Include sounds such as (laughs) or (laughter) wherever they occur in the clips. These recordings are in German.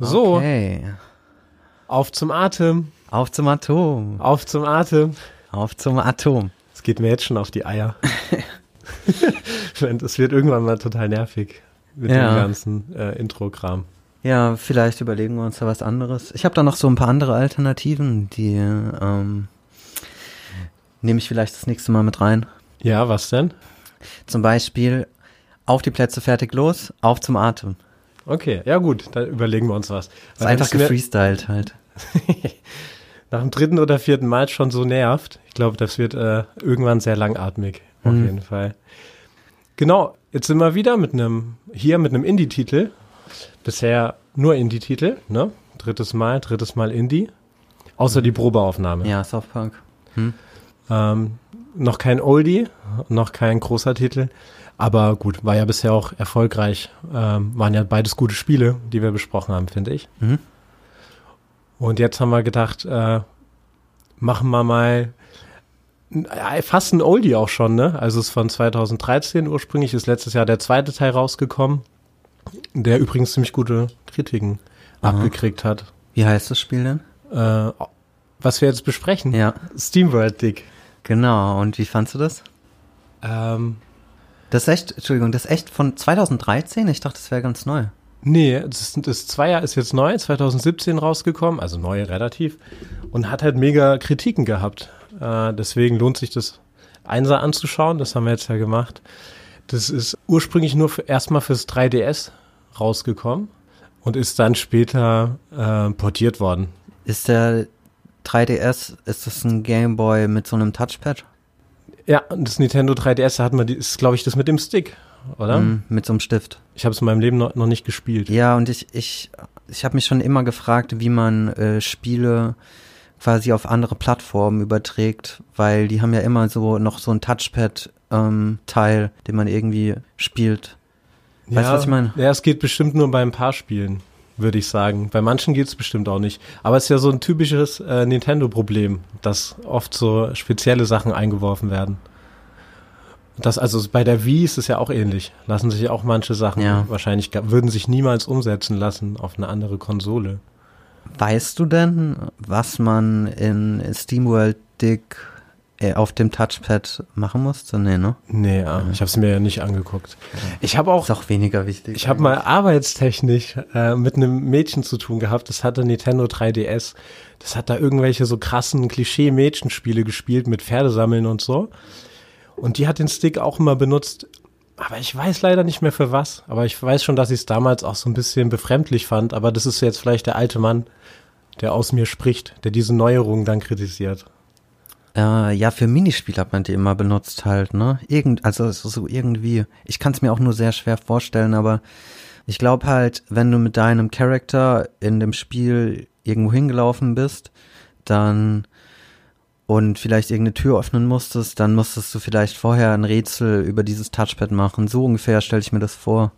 So, Okay. auf zum Atem, Auf zum Atom. auf zum Atem. Auf zum Atom. Es geht mir jetzt schon auf die Eier. (laughs) Es wird irgendwann mal total nervig mit Ja. dem ganzen äh, Intro-Kram. Ja, vielleicht überlegen wir uns da was anderes. Ich habe da noch so ein paar andere Alternativen, die ähm, nehme ich vielleicht das nächste Mal mit rein. Ja, was denn? Zum Beispiel auf die Plätze fertig los, auf zum Atem. Okay, ja gut, dann überlegen wir uns was. Ist Weil einfach es mir gefreestylt halt. (laughs) nach dem dritten oder vierten Mal schon so nervt. Ich glaube, das wird äh, irgendwann sehr langatmig, auf Mhm. jeden Fall. Genau, jetzt sind wir wieder mit einem, hier mit einem Indie-Titel. Bisher nur Indie-Titel, ne? Drittes Mal, drittes Mal Indie. Außer die Probeaufnahme. Ja, Softpunk. Ähm, noch kein Oldie, noch kein großer Titel. Aber gut, war ja bisher auch erfolgreich. Ähm, waren ja beides gute Spiele, die wir besprochen haben, finde ich. Mhm. Und jetzt haben wir gedacht, äh, machen wir mal äh, fast ein Oldie auch schon, ne? Also es ist von 2013 ursprünglich, ist letztes Jahr der zweite Teil rausgekommen, der übrigens ziemlich gute Kritiken Aha. abgekriegt hat. Wie heißt das Spiel denn? Äh, was wir jetzt besprechen, Ja, SteamWorld Dick. genau. Und wie fandst du das? Ähm, Das ist echt, Entschuldigung, das ist echt von 2013? Ich dachte, das wäre ganz neu. Nee, das, ist- das Zweier ist jetzt neu, 2017 rausgekommen, also neu relativ, und hat halt mega Kritiken gehabt. Äh, deswegen lohnt sich das Einser anzuschauen, das haben wir jetzt ja gemacht. Das ist ursprünglich nur für, erstmal fürs 3DS rausgekommen und ist dann später äh, portiert worden. Ist der 3DS, ist das ein Gameboy mit so einem Touchpad? Ja, und das Nintendo 3DS, da hat man die, ist glaube ich das mit dem Stick, oder? Mhm, mit so einem Stift. Ich habe es in meinem Leben noch, noch nicht gespielt. Ja, und ich, ich, ich habe mich schon immer gefragt, wie man äh, Spiele quasi auf andere Plattformen überträgt, weil die haben ja immer so noch so ein Touchpad-Teil, den man irgendwie spielt. Weißt du, was ich meine? Ja, es geht bestimmt nur bei ein paar Spielen, würde ich sagen. Bei manchen geht es bestimmt auch nicht. Aber es ist ja so ein typisches äh, Nintendo-Problem, dass oft so spezielle Sachen eingeworfen werden. Das, also bei der Wii ist es ja auch ähnlich. Lassen sich auch manche Sachen Ja. wahrscheinlich, würden sich niemals umsetzen lassen auf eine andere Konsole. Weißt du denn, was man in SteamWorld Dick auf dem Touchpad machen musste? Nee, ne? Nee, ja, ich habe es mir ja nicht angeguckt. Ich habe auch Ist auch weniger wichtig. Ich habe mal arbeitstechnisch äh, mit einem Mädchen zu tun gehabt, das hatte Nintendo 3DS. Das hat da irgendwelche so krassen Klischee-Mädchenspiele gespielt mit Pferdesammeln und so. Und die hat den Stick auch immer benutzt. Aber ich weiß leider nicht mehr für was. Aber ich weiß schon, dass ich es damals auch so ein bisschen befremdlich fand. Aber das ist jetzt vielleicht der alte Mann, der aus mir spricht, der diese Neuerungen dann kritisiert. Äh, ja, für Minispiel hat man die immer benutzt halt, ne? Irgend, also so irgendwie. Ich kann es mir auch nur sehr schwer vorstellen, aber ich glaube halt, wenn du mit deinem Charakter in dem Spiel irgendwo hingelaufen bist, dann und vielleicht irgendeine Tür öffnen musstest, dann musstest du vielleicht vorher ein Rätsel über dieses Touchpad machen. So ungefähr stelle ich mir das vor.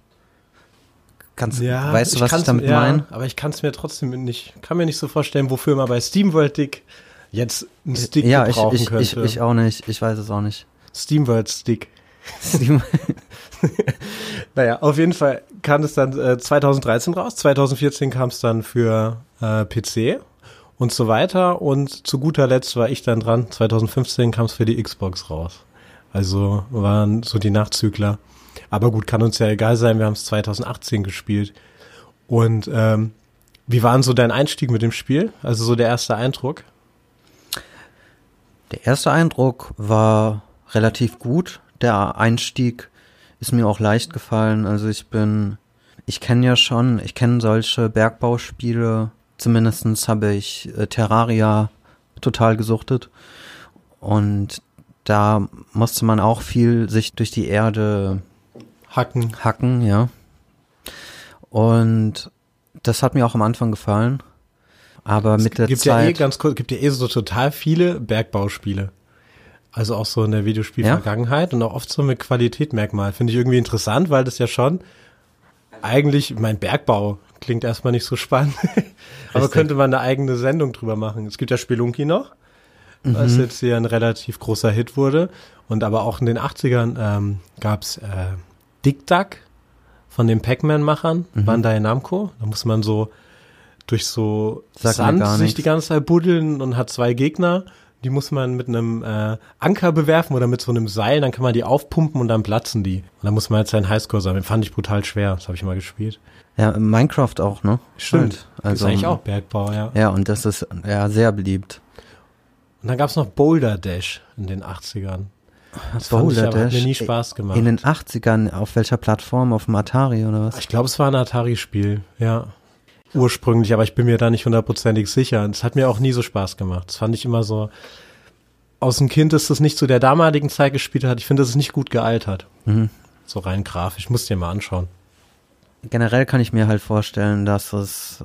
Kannst, weißt du, was ich kann's- damit ja, meine? Aber ich kann es mir trotzdem nicht, kann mir nicht so vorstellen, wofür man bei SteamWorld Dick jetzt einen Stick Ja, ich, gebrauchen ich, könnte. ich, ich auch nicht. Ich weiß es auch nicht. SteamWorld Stick. (laughs) Naja, auf jeden Fall kam es dann äh, 2013 raus. 2014 kam es dann für äh, PC und so weiter. Und zu guter Letzt war ich dann dran. 2015 kam es für die Xbox raus. Also waren so die Nachzügler. Aber gut, kann uns ja egal sein. Wir haben es 2018 gespielt. Und ähm, wie war denn so dein Einstieg mit dem Spiel? Also so der erste Eindruck? Der erste Eindruck war relativ gut. Der Einstieg ist mir auch leicht gefallen. Also ich bin, ich kenne ja schon, ich kenne solche Bergbauspiele. Zumindestens habe ich äh, Terraria total gesuchtet. Und da musste man auch viel sich durch die Erde Hacken. hacken, ja. Und das hat mir auch am Anfang gefallen. Aber mit der gibt ja eh Zeit. ganz kurz, gibt ja eh so total viele Bergbauspiele. Also auch so in der Videospielvergangenheit und auch oft so mit Qualitätmerkmal. Finde ich irgendwie interessant, weil das ja schon eigentlich, mein Bergbau klingt erstmal nicht so spannend. (laughs) Aber könnte man eine eigene Sendung drüber machen. Es gibt ja Spelunky noch, was jetzt hier ein relativ großer Hit wurde. Und aber auch in den 80ern ähm, gab's äh, Dick Duck von den Pac-Man-Machern, Bandai Namco. Da muss man so durch so mir Sand sich die ganze Zeit buddeln und hat zwei Gegner. Die muss man mit einem äh, Anker bewerfen oder mit so einem Seil, dann kann man die aufpumpen und dann platzen die. Und dann muss man jetzt seinen Highscore sammeln. Fand ich brutal schwer. Das habe ich mal gespielt. Ja, Minecraft auch, ne? Halt. Also, ist eigentlich auch Bergbau, ja. Ja, und das ist ja sehr beliebt. Und dann gab's noch Boulder Dash in den 80ern. Das fand ich Boulder aber, hat mir Dash. nie Spaß gemacht. In den 80ern, auf welcher Plattform? Auf dem Atari oder was? Ich glaube, es war ein Atari-Spiel, ja. Ursprünglich, aber ich bin mir da nicht hundertprozentig sicher. Es hat mir auch nie so Spaß gemacht. Das fand ich immer so. Aus dem Kind ist das nicht zu der damaligen Zeit gespielt hat. Ich finde, das ist nicht gut gealtert. Mhm. So rein grafisch. Muss dir mal anschauen. Generell kann ich mir halt vorstellen, dass es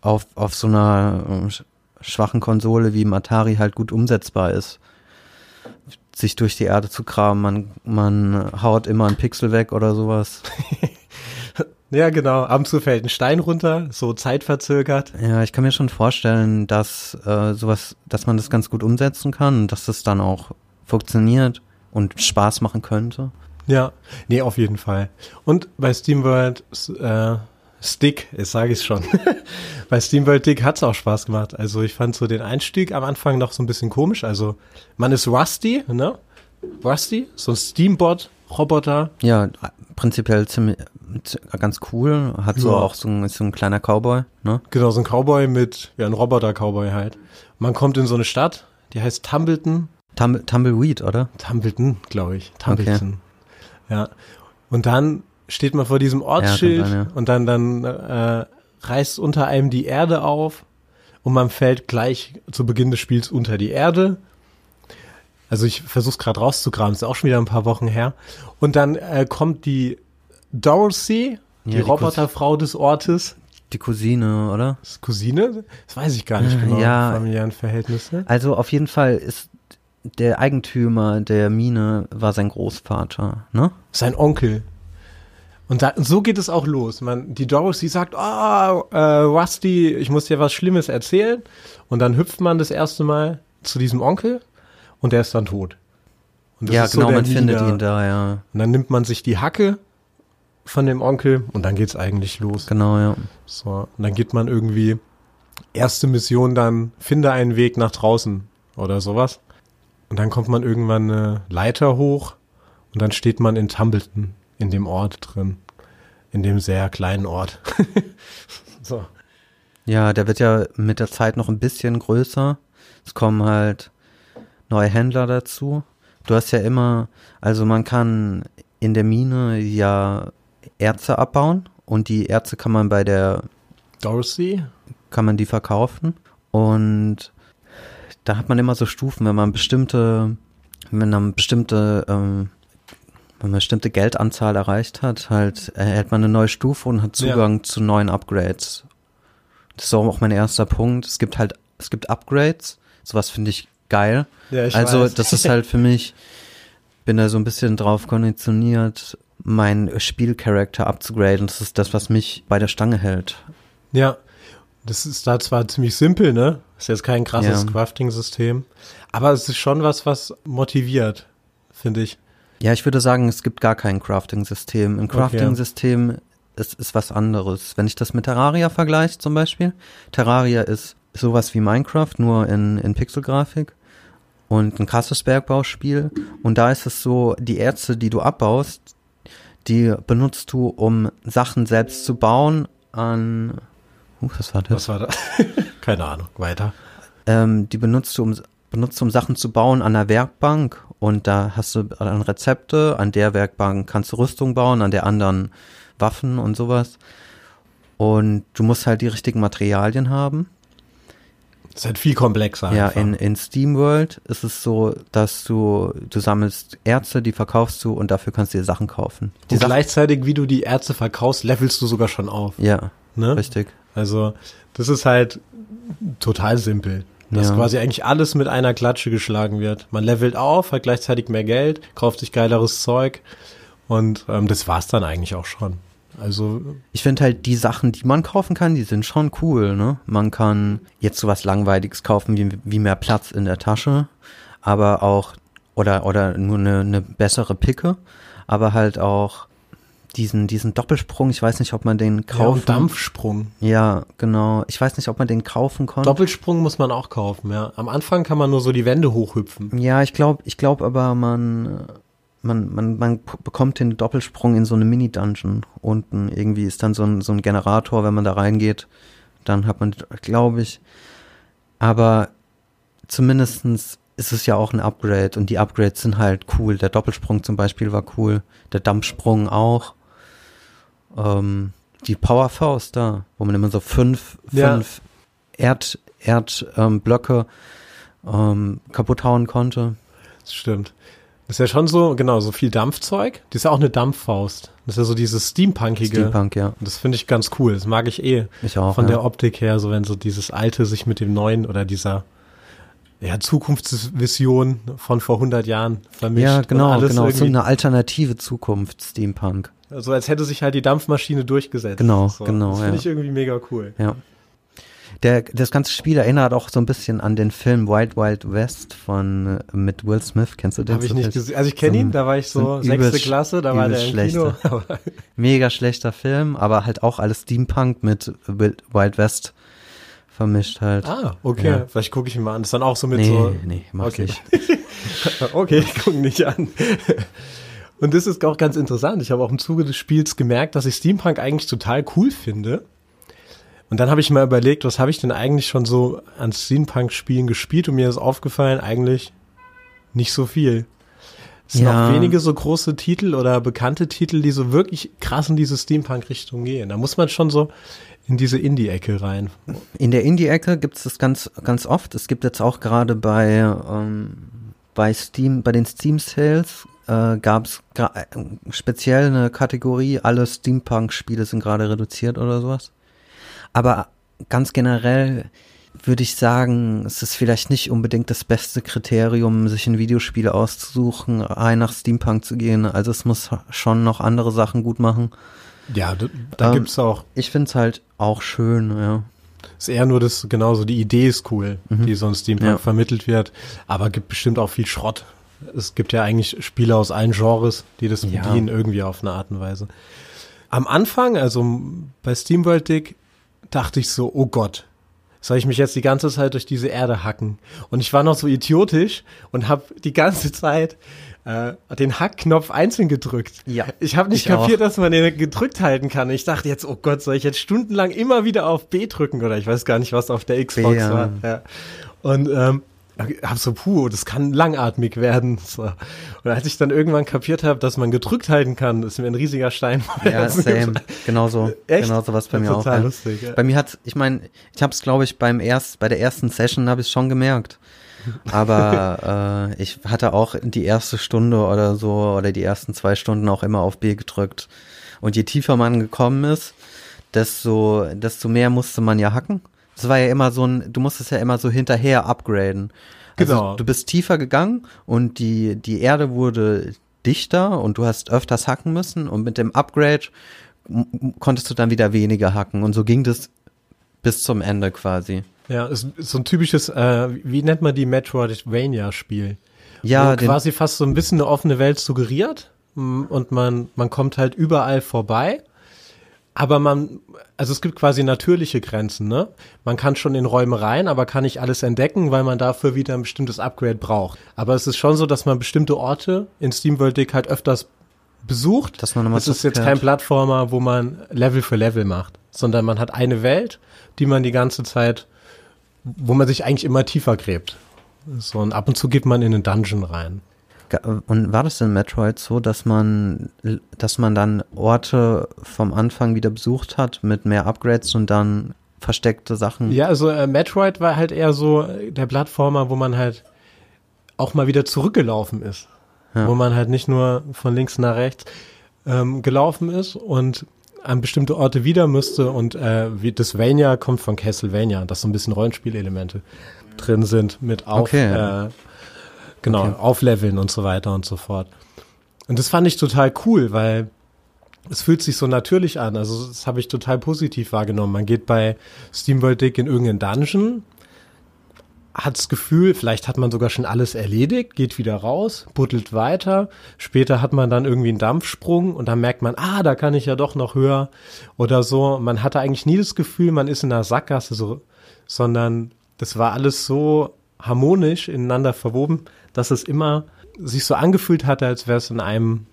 auf, auf so einer äh, sch- schwachen Konsole wie im Atari halt gut umsetzbar ist. Sich durch die Erde zu graben, man, man haut immer einen Pixel weg oder sowas. (laughs) Ja, genau. Ab und zu fällt ein Stein runter, so zeitverzögert. Ja, ich kann mir schon vorstellen, dass äh, sowas, dass man das ganz gut umsetzen kann und dass das dann auch funktioniert und Spaß machen könnte. Ja, nee, auf jeden Fall. Und bei SteamWorld äh, Stick, jetzt sage ich schon. (laughs) bei SteamWorld Dick hat's auch Spaß gemacht. Also ich fand so den Einstieg am Anfang noch so ein bisschen komisch. Also man ist Rusty, ne? Rusty, so ein Steambot-Roboter. Ja, prinzipiell ziemlich ganz cool. Hat so Ja. auch so ein, ist so ein kleiner Cowboy, ne? Genau, so ein Cowboy mit, ja, ein Roboter-Cowboy halt. Man kommt in so eine Stadt, die heißt Tumbleton. Tumble, Tumbleweed, oder? Tumbleton, glaube ich. Tumbleton. Ja. Und dann steht man vor diesem Ortsschild kann sein, ja. und dann, dann äh, reißt unter einem die Erde auf und man fällt gleich zu Beginn des Spiels unter die Erde. Also ich versuche gerade rauszugraben, ist auch schon wieder ein paar Wochen her. Und dann äh, kommt die Dorothy, die, Ja, die Roboterfrau des Ortes. Die Cousine, oder? Ist Cousine? Das weiß ich gar nicht Äh, genau. ja. Familiären Verhältnisse. Also auf jeden Fall ist der Eigentümer der Mine war sein Großvater, ne? Sein Onkel. Und da, so geht es auch los. Man, die Dorothy sagt, oh, äh, Rusty, ich muss dir was Schlimmes erzählen. Und dann hüpft man das erste Mal zu diesem Onkel und der ist dann tot. Ja, so genau, der man findet Leader. ihn da, ja. Und dann nimmt man sich die Hacke von dem Onkel und dann geht's eigentlich los. Genau, ja. So, und dann geht man irgendwie erste Mission dann finde einen Weg nach draußen oder sowas. Und dann kommt man irgendwann eine Leiter hoch und dann steht man in Tumbleton in dem Ort drin, in dem sehr kleinen Ort. (laughs) so. Ja, der wird ja mit der Zeit noch ein bisschen größer. Es kommen halt neue Händler dazu. Du hast ja immer, also man kann in der Mine ja Erze abbauen und die Erze kann man bei der, Dorothy? kann man die verkaufen und da hat man immer so Stufen, wenn man bestimmte, wenn man bestimmte, ähm, wenn man bestimmte Geldanzahl erreicht hat, halt erhält man eine neue Stufe und hat Ja. Zugang zu neuen Upgrades. Das ist auch mein erster Punkt. Es gibt halt, es gibt Upgrades. Sowas finde ich geil. Ja, ich also weiß. das ist (laughs) halt für mich, bin da so ein bisschen drauf konditioniert, meinen Spielcharakter abzugraden. Das ist das, was mich bei der Stange hält. Ja, das ist da zwar ziemlich simpel, ne? Ist jetzt kein krasses Ja. Crafting-System, aber es ist schon was, was motiviert, finde ich. Ja, ich würde sagen, es gibt gar kein Crafting-System. Ein Okay. Crafting-System ist, ist was anderes. Wenn ich das mit Terraria vergleiche zum Beispiel, Terraria ist sowas wie Minecraft, nur in, in Pixelgrafik und ein krasses Bergbauspiel. Und da ist es so, die Erze, die du abbaust, die benutzt du, um Sachen selbst zu bauen an, uh, was war das? Was war da? (laughs) Keine Ahnung, weiter. Ähm, die benutzt du, um, benutzt du, um Sachen zu bauen an der Werkbank. Und da hast du dann Rezepte. An der Werkbank kannst du Rüstung bauen, an der anderen Waffen und sowas. Und du musst halt die richtigen Materialien haben. Das ist halt viel komplexer. Ja, einfach. in, in SteamWorld ist es so, dass du, du sammelst Erze, die verkaufst du und dafür kannst du dir Sachen kaufen. Die Und Sachen, gleichzeitig, wie du die Ärzte verkaufst, levelst du sogar schon auf. ja, Ne? richtig. Also, das ist halt total simpel. Dass Ja. quasi eigentlich alles mit einer Klatsche geschlagen wird. Man levelt auf, hat gleichzeitig mehr Geld, kauft sich geileres Zeug und ähm, das war's dann eigentlich auch schon. Also, Ich finde halt die Sachen, die man kaufen kann, die sind schon cool, ne? Man kann jetzt sowas Langweiliges kaufen, wie, wie mehr Platz in der Tasche, aber auch, oder, oder nur eine, eine bessere Picke, aber halt auch diesen, diesen Doppelsprung, ich weiß nicht, ob man den Ja, kaufen und Dampfsprung. Ja, genau. Ich weiß nicht, ob man den kaufen konnte. Doppelsprung muss man auch kaufen, ja. Am Anfang kann man nur so die Wände hochhüpfen. Ja, ich glaube, ich glaube aber man, man, man, man bekommt den Doppelsprung in so eine Mini-Dungeon. Unten irgendwie ist dann so ein, so ein Generator, wenn man da reingeht. Dann hat man, glaube ich. Aber zumindestens ist es ja auch ein Upgrade und die Upgrades sind halt cool. Der Doppelsprung zum Beispiel war cool. Der Dampfsprung auch. Ähm, die Powerfaust da, wo man immer so fünf, Ja. fünf Erd, Erd, ähm, ähm, kaputt hauen konnte. Das stimmt. Das ist ja schon so, genau, so viel Dampfzeug. Die ist ja auch eine Dampffaust. Das ist ja so dieses Steampunkige. Steampunk, ja. Und das finde ich ganz cool. Das mag ich eh. Ich auch. Von ja. der Optik her, so wenn so dieses alte sich mit dem neuen oder dieser ja, Zukunftsvision von vor 100 Jahren vermischt. ja, genau, genau. So eine alternative Zukunft, Steampunk. So als hätte sich halt die Dampfmaschine durchgesetzt. Genau, so. genau, Das finde ja. ich irgendwie mega cool. Ja. Der, das ganze Spiel erinnert auch so ein bisschen an den Film Wild Wild West von äh, mit Will Smith. Kennst du den? Habe ich nicht gesehen. Also ich kenne So ihn, da war ich so so sechste Klasse, da war der im Kino. (laughs) Mega schlechter Film, aber halt auch alles Steampunk mit Wild Wild West vermischt halt. ah, okay. Ja. Vielleicht gucke ich ihn mal an. Das ist dann auch so mit nee, so. nee, mach Okay. nicht. (laughs) Okay, ich gucke nicht an. (laughs) Und das ist auch ganz interessant. Ich habe auch im Zuge des Spiels gemerkt, dass ich Steampunk eigentlich total cool finde. Und dann habe ich mal überlegt, was habe ich denn eigentlich schon so an Steampunk-Spielen gespielt? Und mir ist aufgefallen, eigentlich nicht so viel. Es sind Ja. auch wenige so große Titel oder bekannte Titel, die so wirklich krass in diese Steampunk-Richtung gehen. Da muss man schon so in diese Indie-Ecke rein. In der Indie-Ecke gibt es das ganz, ganz oft. Es gibt jetzt auch gerade bei, ähm, bei Steam, bei den Steam Sales äh, gab es äh, speziell eine Kategorie, alle Steampunk-Spiele sind gerade reduziert oder sowas. Aber ganz generell würde ich sagen, es ist vielleicht nicht unbedingt das beste Kriterium, sich ein Videospiel auszusuchen, rein nach Steampunk zu gehen. Also es muss schon noch andere Sachen gut machen. Ja, da, da Ähm, gibt's auch Ich finde es halt auch schön, ja. Ist eher nur das, genauso die Idee ist cool, Mhm. die so in Steampunk Ja. vermittelt wird, aber gibt bestimmt auch viel Schrott. Es gibt ja eigentlich Spiele aus allen Genres, die das Ja. bedienen, irgendwie auf eine Art und Weise. Am Anfang, also bei SteamWorld Dig, dachte ich so, oh Gott, soll ich mich jetzt die ganze Zeit durch diese Erde hacken? Und ich war noch so idiotisch und habe die ganze Zeit äh, den Hackknopf einzeln gedrückt. Ja, Ich habe nicht ich auch. kapiert, dass man den gedrückt halten kann. Ich dachte jetzt, oh Gott, soll ich jetzt stundenlang immer wieder auf B drücken oder ich weiß gar nicht, was auf der Xbox ja. war. Ja. Und ähm, hab so, puh, das kann langatmig werden. (laughs) So. Und als ich dann irgendwann kapiert habe, dass man gedrückt halten kann, ist mir ein riesiger Stein. Ja, same. Genauso. Echt? Genauso was bei mir auch. Total lustig. Ja. Bei mir hat, ich meine, ich habe es, glaube ich, beim erst, bei der ersten Session habe ich schon gemerkt. Aber (laughs) äh, ich hatte auch die erste Stunde oder so oder die ersten zwei Stunden auch immer auf B gedrückt. Und je tiefer man gekommen ist, desto, desto mehr musste man ja hacken. Das war ja immer so ein, du musstest ja immer so hinterher upgraden. Also Genau. du bist tiefer gegangen und die, die Erde wurde dichter und du hast öfters hacken müssen und mit dem Upgrade konntest du dann wieder weniger hacken und so ging das bis zum Ende quasi. ja, ist, ist so ein typisches, äh, wie nennt man die Metroidvania-Spiel? Ja, quasi fast so ein bisschen eine offene Welt suggeriert und man, man kommt halt überall vorbei. Aber man, also es gibt quasi natürliche Grenzen, ne? Man kann schon in Räume rein, aber kann nicht alles entdecken, weil man dafür wieder ein bestimmtes Upgrade braucht. Aber es ist schon so, dass man bestimmte Orte in SteamWorld Dig halt öfters besucht. dass man Es ist jetzt kein Plattformer, wo man Level für Level macht, sondern man hat eine Welt, die man die ganze Zeit, wo man sich eigentlich immer tiefer gräbt. So, und ab und zu geht man in einen Dungeon rein. Und war das in Metroid so, dass man, dass man dann Orte vom Anfang wieder besucht hat mit mehr Upgrades und dann versteckte Sachen? Ja, also äh, Metroid war halt eher so äh, der Plattformer, wo man halt auch mal wieder zurückgelaufen ist. Ja. Wo man halt nicht nur von links nach rechts ähm, gelaufen ist und an bestimmte Orte wieder müsste und äh, wie das Vania kommt von Castlevania, dass so ein bisschen Rollenspielelemente drin sind mit auf, Okay. äh, genau, Okay. aufleveln und so weiter und so fort. Und das fand ich total cool, weil es fühlt sich so natürlich an. Also das habe ich total positiv wahrgenommen. Man geht bei SteamWorld Dig in irgendeinen Dungeon, hat das Gefühl, vielleicht hat man sogar schon alles erledigt, geht wieder raus, buddelt weiter. Später hat man dann irgendwie einen Dampfsprung und dann merkt man, ah, da kann ich ja doch noch höher oder so. Man hatte eigentlich nie das Gefühl, man ist in einer Sackgasse, so, sondern das war alles so harmonisch ineinander verwoben, dass es immer sich so angefühlt hatte, als wäre es in einem,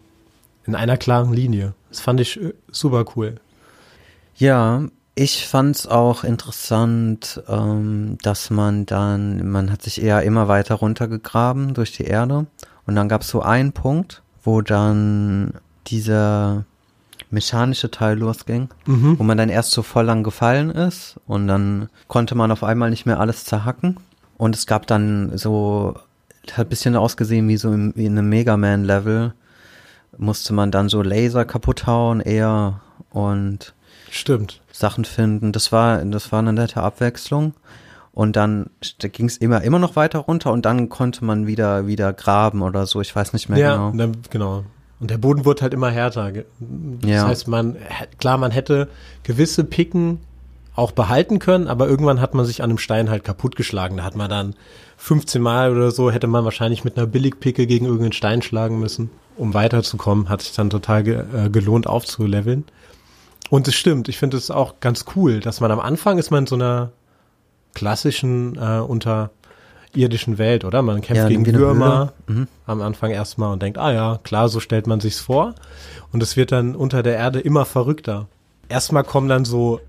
in einer klaren Linie. Das fand ich äh, super cool. Ja, ich fand's auch interessant, ähm, dass man dann, man hat sich eher immer weiter runtergegraben durch die Erde und dann gab's so einen Punkt, wo dann dieser mechanische Teil losging, Mhm. wo man dann erst so voll lang gefallen ist und dann konnte man auf einmal nicht mehr alles zerhacken und es gab dann so, hat ein bisschen ausgesehen wie so im, wie in einem Mega Man Level, musste man dann so Laser kaputt hauen eher und Stimmt. Sachen finden. Das war, das war eine nette Abwechslung. Und dann ging es immer, immer noch weiter runter und dann konnte man wieder, wieder graben oder so. Ich weiß nicht mehr ja, genau. und dann, genau. Und der Boden wurde halt immer härter. Das Ja. heißt, man, klar, man hätte gewisse Picken auch behalten können, aber irgendwann hat man sich an einem Stein halt kaputtgeschlagen. Da hat man dann 15 Mal oder so, hätte man wahrscheinlich mit einer Billigpicke gegen irgendeinen Stein schlagen müssen, um weiterzukommen. Hat sich dann total ge äh, gelohnt aufzuleveln. Und es stimmt, ich finde es auch ganz cool, dass man am Anfang ist man in so einer klassischen äh, unterirdischen Welt, oder? Man kämpft Ja, gegen Würmer. Mhm. am Anfang erstmal und denkt, ah ja, klar, so stellt man sich's vor. Und es wird dann unter der Erde immer verrückter. Erstmal kommen dann so,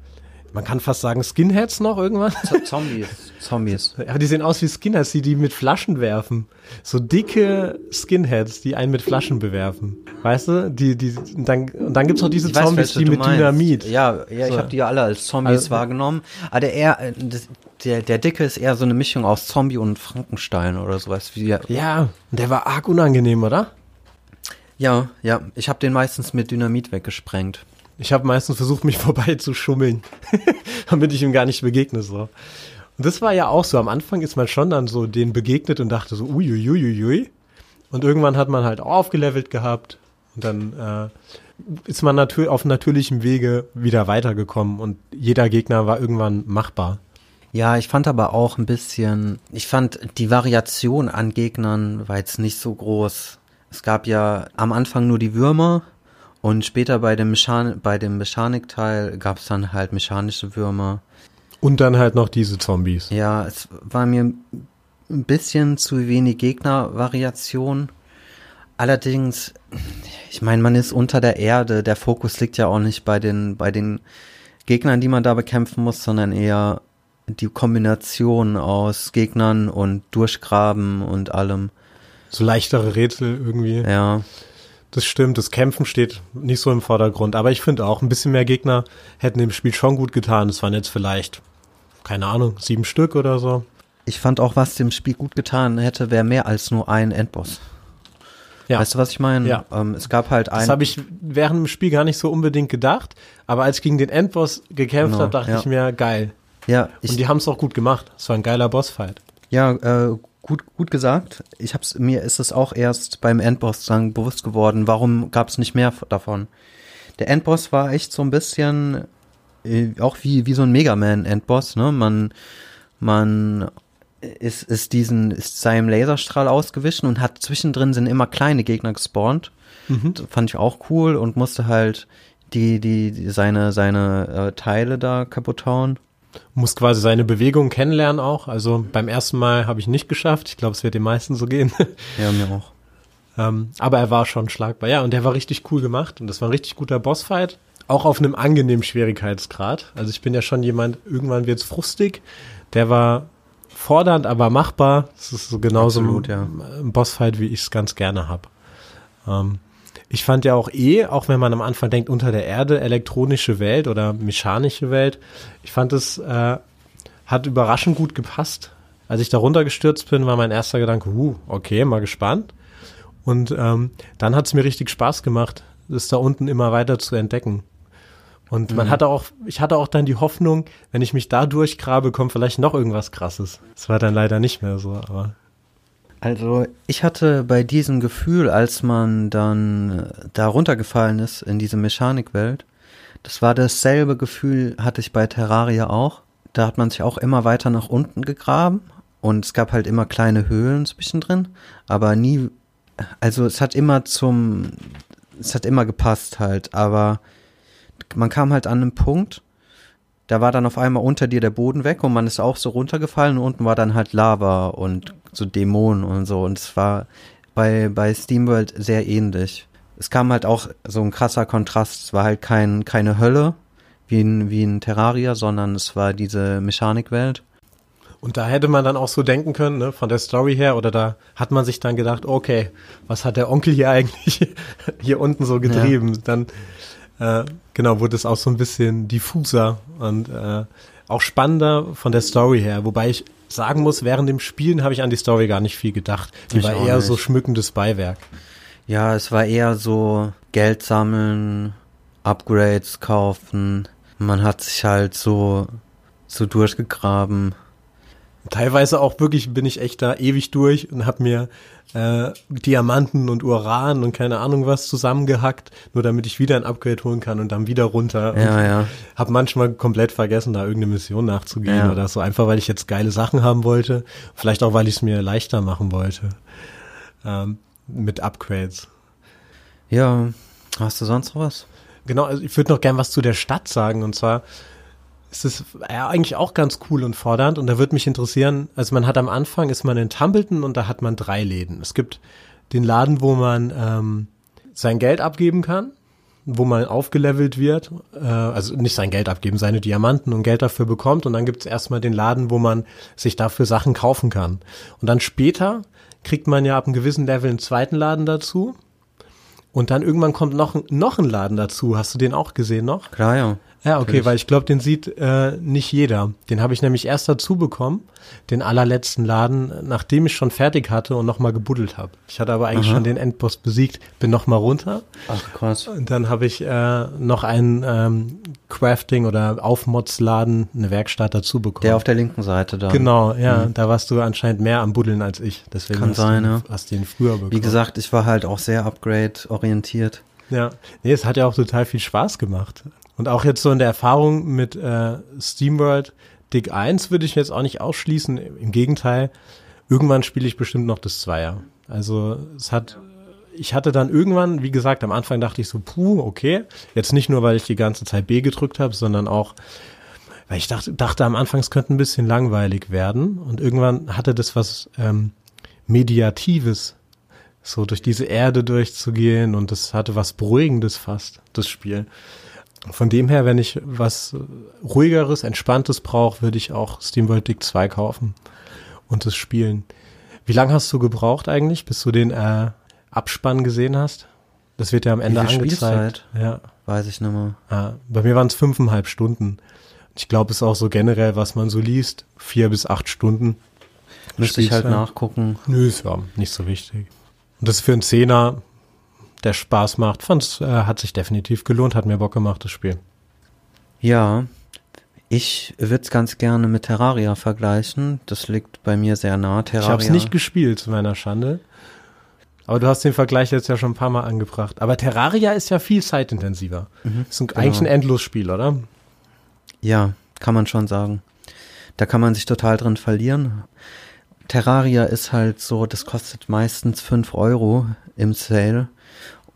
man kann fast sagen, Skinheads noch irgendwann. Zombies. Zombies. Aber die sehen aus wie Skinheads, die die mit Flaschen werfen. So dicke Skinheads, die einen mit Flaschen bewerfen. Weißt du? Die, die, und dann, und dann gibt's noch diese Ich Zombies, die mit meinst. Dynamit. Ja, ja, ich So. habe die ja alle als Zombies Also- wahrgenommen. Aber der, eher, äh, der, der Dicke ist eher so eine Mischung aus Zombie und Frankenstein oder sowas. Wie, Ja, und der war arg unangenehm, oder? ja, ja. Ich habe den meistens mit Dynamit weggesprengt. Ich habe meistens versucht, mich (laughs) vorbei zu schummeln, (laughs) damit ich ihm gar nicht begegne. So. Und das war ja auch so. Am Anfang ist man schon dann so denen begegnet und dachte so, uiuiuiui. Und irgendwann hat man halt auch aufgelevelt gehabt. Und dann äh, ist man natür auf natürlichem Wege wieder weitergekommen. Und jeder Gegner war irgendwann machbar. Ja, ich fand aber auch ein bisschen, ich fand die Variation an Gegnern war jetzt nicht so groß. Es gab ja am Anfang nur die Würmer und später bei dem, Mechan bei dem Mechanikteil gab es dann halt mechanische Würmer. Und dann halt noch diese Zombies. Ja, es war mir ein bisschen zu wenig Gegnervariation. Allerdings, ich meine, man ist unter der Erde. Der Fokus liegt ja auch nicht bei den, bei den Gegnern, die man da bekämpfen muss, sondern eher die Kombination aus Gegnern und Durchgraben und allem. So leichtere Rätsel irgendwie. Ja, Das stimmt, das Kämpfen steht nicht so im Vordergrund. Aber ich finde auch, ein bisschen mehr Gegner hätten dem Spiel schon gut getan. Es waren jetzt vielleicht, keine Ahnung, sieben Stück oder so. ich fand auch, was dem Spiel gut getan hätte, wäre mehr als nur ein Endboss. Ja. Weißt du, was ich meine? Ja. Ähm, es gab halt Das ein. habe ich während dem Spiel gar nicht so unbedingt gedacht. Aber als ich gegen den Endboss gekämpft Genau, habe, dachte ja. ich mir, geil. ja, ich, Und die haben es auch gut gemacht. Es war ein geiler Bossfight. Ja, äh, gut, gut gesagt. Ich hab's, mir ist es auch erst beim Endboss dann bewusst geworden, warum gab es nicht mehr davon. Der Endboss war echt so ein bisschen äh, auch wie, wie so ein Mega Man Endboss, ne? Man, man ist, ist diesen, ist seinem Laserstrahl ausgewichen und hat zwischendrin sind immer kleine Gegner gespawnt. Das fand ich auch cool und musste halt die, die, die seine, seine äh, Teile da kaputt hauen. Muss quasi seine Bewegung kennenlernen auch. Also beim ersten Mal habe ich nicht geschafft. Ich glaube, es wird den meisten so gehen. (laughs) Ja, mir auch. Ähm, aber er war schon schlagbar. Ja, und der war richtig cool gemacht. Und das war ein richtig guter Bossfight. Auch auf einem angenehmen Schwierigkeitsgrad. Also ich bin ja schon jemand, irgendwann wird's frustig. Der war fordernd, aber machbar. Das ist so genauso Absolut, ein, ja. ein Bossfight, wie ich es ganz gerne hab. Ähm, ich fand ja auch eh, auch wenn man am Anfang denkt, unter der Erde, elektronische Welt oder mechanische Welt, ich fand es äh, hat überraschend gut gepasst. Als ich da runtergestürzt bin, war mein erster Gedanke, huh, okay, mal gespannt. Und ähm, dann hat es mir richtig Spaß gemacht, das da unten immer weiter zu entdecken. Und man hatte auch, ich hatte auch dann die Hoffnung, wenn ich mich da durchgrabe, kommt vielleicht noch irgendwas krasses. Das war dann leider nicht mehr so, aber Also ich hatte bei diesem Gefühl, als man dann äh, da runtergefallen ist in diese Mechanikwelt, das war dasselbe Gefühl, hatte ich bei Terraria auch. Da hat man sich auch immer weiter nach unten gegraben und es gab halt immer kleine Höhlen zwischendrin, aber nie, also es hat immer zum, es hat immer gepasst halt, aber man kam halt an einen Punkt, da war dann auf einmal unter dir der Boden weg und man ist auch so runtergefallen und unten war dann halt Lava und so Dämonen und so und es war bei, bei SteamWorld sehr ähnlich. Es kam halt auch so ein krasser Kontrast, es war halt kein, keine Hölle wie in, wie in Terraria, sondern es war diese Mechanikwelt. Und da hätte man dann auch so denken können, ne, von der Story her, oder da hat man sich dann gedacht, okay, was hat der Onkel hier (laughs) eigentlich hier unten so getrieben? Ja. Dann äh, genau, wurde es auch so ein bisschen diffuser und äh, auch spannender von der Story her. Wobei ich sagen muss, während dem Spielen habe ich an die Story gar nicht viel gedacht. Die ich war eher nicht. so schmückendes Beiwerk. Ja, es war eher so Geld sammeln, Upgrades kaufen. Man hat sich halt so, so durchgegraben. Teilweise auch wirklich bin ich echt da ewig durch und habe mir äh, Diamanten und Uran und keine Ahnung was zusammengehackt, nur damit ich wieder ein Upgrade holen kann und dann wieder runter. Ja, ja. Hab manchmal komplett vergessen, da irgendeine Mission nachzugehen ja. oder so, einfach weil ich jetzt geile Sachen haben wollte. Vielleicht auch, weil ich es mir leichter machen wollte. Ähm, mit Upgrades. Ja, hast du sonst noch was? Genau, also ich würde noch gern was zu der Stadt sagen und zwar ist es ja eigentlich auch ganz cool und fordernd und da würde mich interessieren, also man hat am Anfang ist man in Tumbleton und da hat man drei Läden. Es gibt den Laden, wo man ähm, sein Geld abgeben kann, wo man aufgelevelt wird, äh, also nicht sein Geld abgeben, seine Diamanten und Geld dafür bekommt und dann gibt es erstmal den Laden, wo man sich dafür Sachen kaufen kann. Und dann später kriegt man ja ab einem gewissen Level einen zweiten Laden dazu. Und dann irgendwann kommt noch, noch ein Laden dazu. Hast du den auch gesehen noch? Klar, ja. Ja, okay, Natürlich. weil ich glaube, den sieht äh, nicht jeder. Den habe ich nämlich erst dazu bekommen, den allerletzten Laden, nachdem ich schon fertig hatte und nochmal gebuddelt habe. Ich hatte aber eigentlich Aha. schon den Endboss besiegt, bin nochmal runter. Ach krass. Und dann habe ich äh, noch einen ähm, Crafting- oder Aufmodsladen, eine Werkstatt dazu bekommen. Der auf der linken Seite da. Genau, ja, mhm. da warst du anscheinend mehr am Buddeln als ich. Deswegen Kann hast, sein, du, ja. hast ihn früher bekommen. Wie gesagt, ich war halt auch sehr upgrade-orientiert. Ja, nee, es hat ja auch total viel Spaß gemacht. Und auch jetzt so in der Erfahrung mit äh, SteamWorld Dick 1 würde ich jetzt auch nicht ausschließen. Im Gegenteil, irgendwann spiele ich bestimmt noch das Zweier. Also es hat, ich hatte dann irgendwann, wie gesagt, am Anfang dachte ich so, puh, okay. Jetzt nicht nur, weil ich die ganze Zeit B gedrückt habe, sondern auch, weil ich dachte, dachte am Anfang, es könnte ein bisschen langweilig werden. Und irgendwann hatte das was ähm, Mediatives, so durch diese Erde durchzugehen und das hatte was Beruhigendes fast, das Spiel. Von dem her, wenn ich was ruhigeres, entspanntes brauche, würde ich auch SteamWorld Dick 2 kaufen und das spielen. Wie lange hast du gebraucht eigentlich, bis du den äh, Abspann gesehen hast? Das wird ja am Ende angezeigt. Ja. Weiß ich nicht mehr. Ja, bei mir waren es fünfeinhalb Stunden. Ich glaube, es ist auch so generell, was man so liest, vier bis acht Stunden. Müsste ich halt nachgucken. Nö, ist ja nicht so wichtig. Und das ist für einen Zehner der Spaß macht. Fand's, äh, hat sich definitiv gelohnt, hat mir Bock gemacht, das Spiel. Ja, ich würde es ganz gerne mit Terraria vergleichen. Das liegt bei mir sehr nah. Terraria. Ich habe es nicht gespielt, zu meiner Schande. Aber du hast den Vergleich jetzt ja schon ein paar Mal angebracht. Aber Terraria ist ja viel zeitintensiver. Mhm, ist ein, genau. eigentlich ein Endlosspiel, oder? Ja, kann man schon sagen. Da kann man sich total drin verlieren. Terraria ist halt so, das kostet meistens fünf Euro im Sale.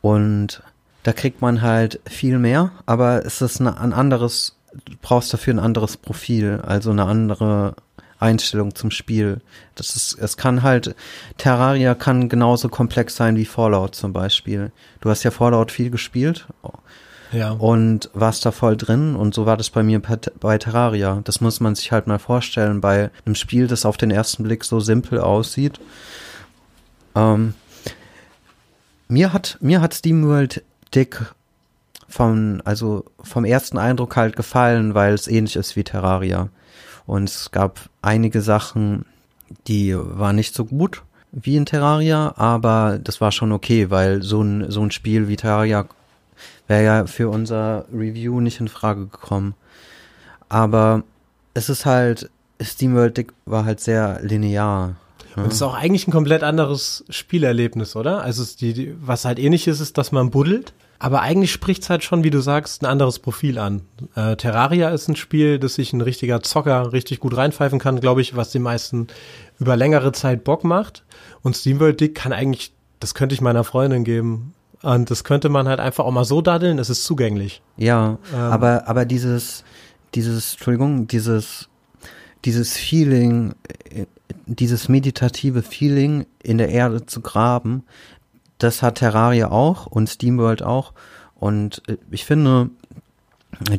Und da kriegt man halt viel mehr, aber es ist ein anderes, du brauchst dafür ein anderes Profil, also eine andere Einstellung zum Spiel. Das ist, es kann halt, Terraria kann genauso komplex sein wie Fallout zum Beispiel. Du hast ja Fallout viel gespielt. Ja. Und warst da voll drin und so war das bei mir bei Terraria. Das muss man sich halt mal vorstellen bei einem Spiel, das auf den ersten Blick so simpel aussieht. Ähm, mir hat, mir hat SteamWorld Dick vom, also vom ersten Eindruck halt gefallen, weil es ähnlich ist wie Terraria. Und es gab einige Sachen, die waren nicht so gut wie in Terraria, aber das war schon okay, weil so ein, so ein Spiel wie Terraria wäre ja für unser Review nicht in Frage gekommen. Aber es ist halt, SteamWorld Dick war halt sehr linear. Und es ist auch eigentlich ein komplett anderes Spielerlebnis, oder? Also die, die, was halt ähnlich ist, ist, dass man buddelt. Aber eigentlich spricht es halt schon, wie du sagst, ein anderes Profil an. Äh, Terraria ist ein Spiel, das sich ein richtiger Zocker richtig gut reinpfeifen kann, glaube ich, was die meisten über längere Zeit Bock macht. Und SteamWorld Dig kann eigentlich, das könnte ich meiner Freundin geben. Und das könnte man halt einfach auch mal so daddeln, es ist zugänglich. Ja, ähm. aber, aber dieses, dieses, Entschuldigung, dieses, dieses Feeling, dieses meditative Feeling in der Erde zu graben, das hat Terraria auch und SteamWorld auch. Und äh, ich finde,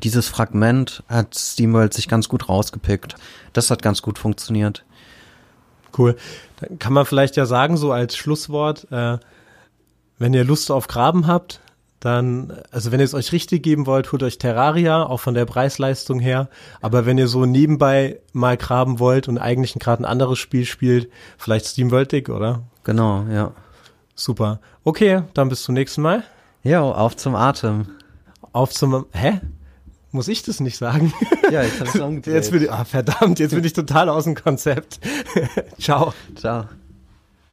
dieses Fragment hat SteamWorld sich ganz gut rausgepickt. Das hat ganz gut funktioniert. Cool. Dann kann man vielleicht ja sagen, so als Schlusswort, äh, wenn ihr Lust auf Graben habt, dann, also wenn ihr es euch richtig geben wollt, holt euch Terraria, auch von der Preisleistung her. Aber wenn ihr so nebenbei mal graben wollt und eigentlich gerade ein anderes Spiel spielt, vielleicht SteamWorld Dig, oder? Genau, ja. Super. Okay, dann bis zum nächsten Mal. Ja, auf zum Atem. Auf zum, hä? Muss ich das nicht sagen? (laughs) Ja, jetzt habe ich es Jetzt bin ich, ah, verdammt, jetzt bin ich total aus dem Konzept. (laughs) Ciao. Ciao.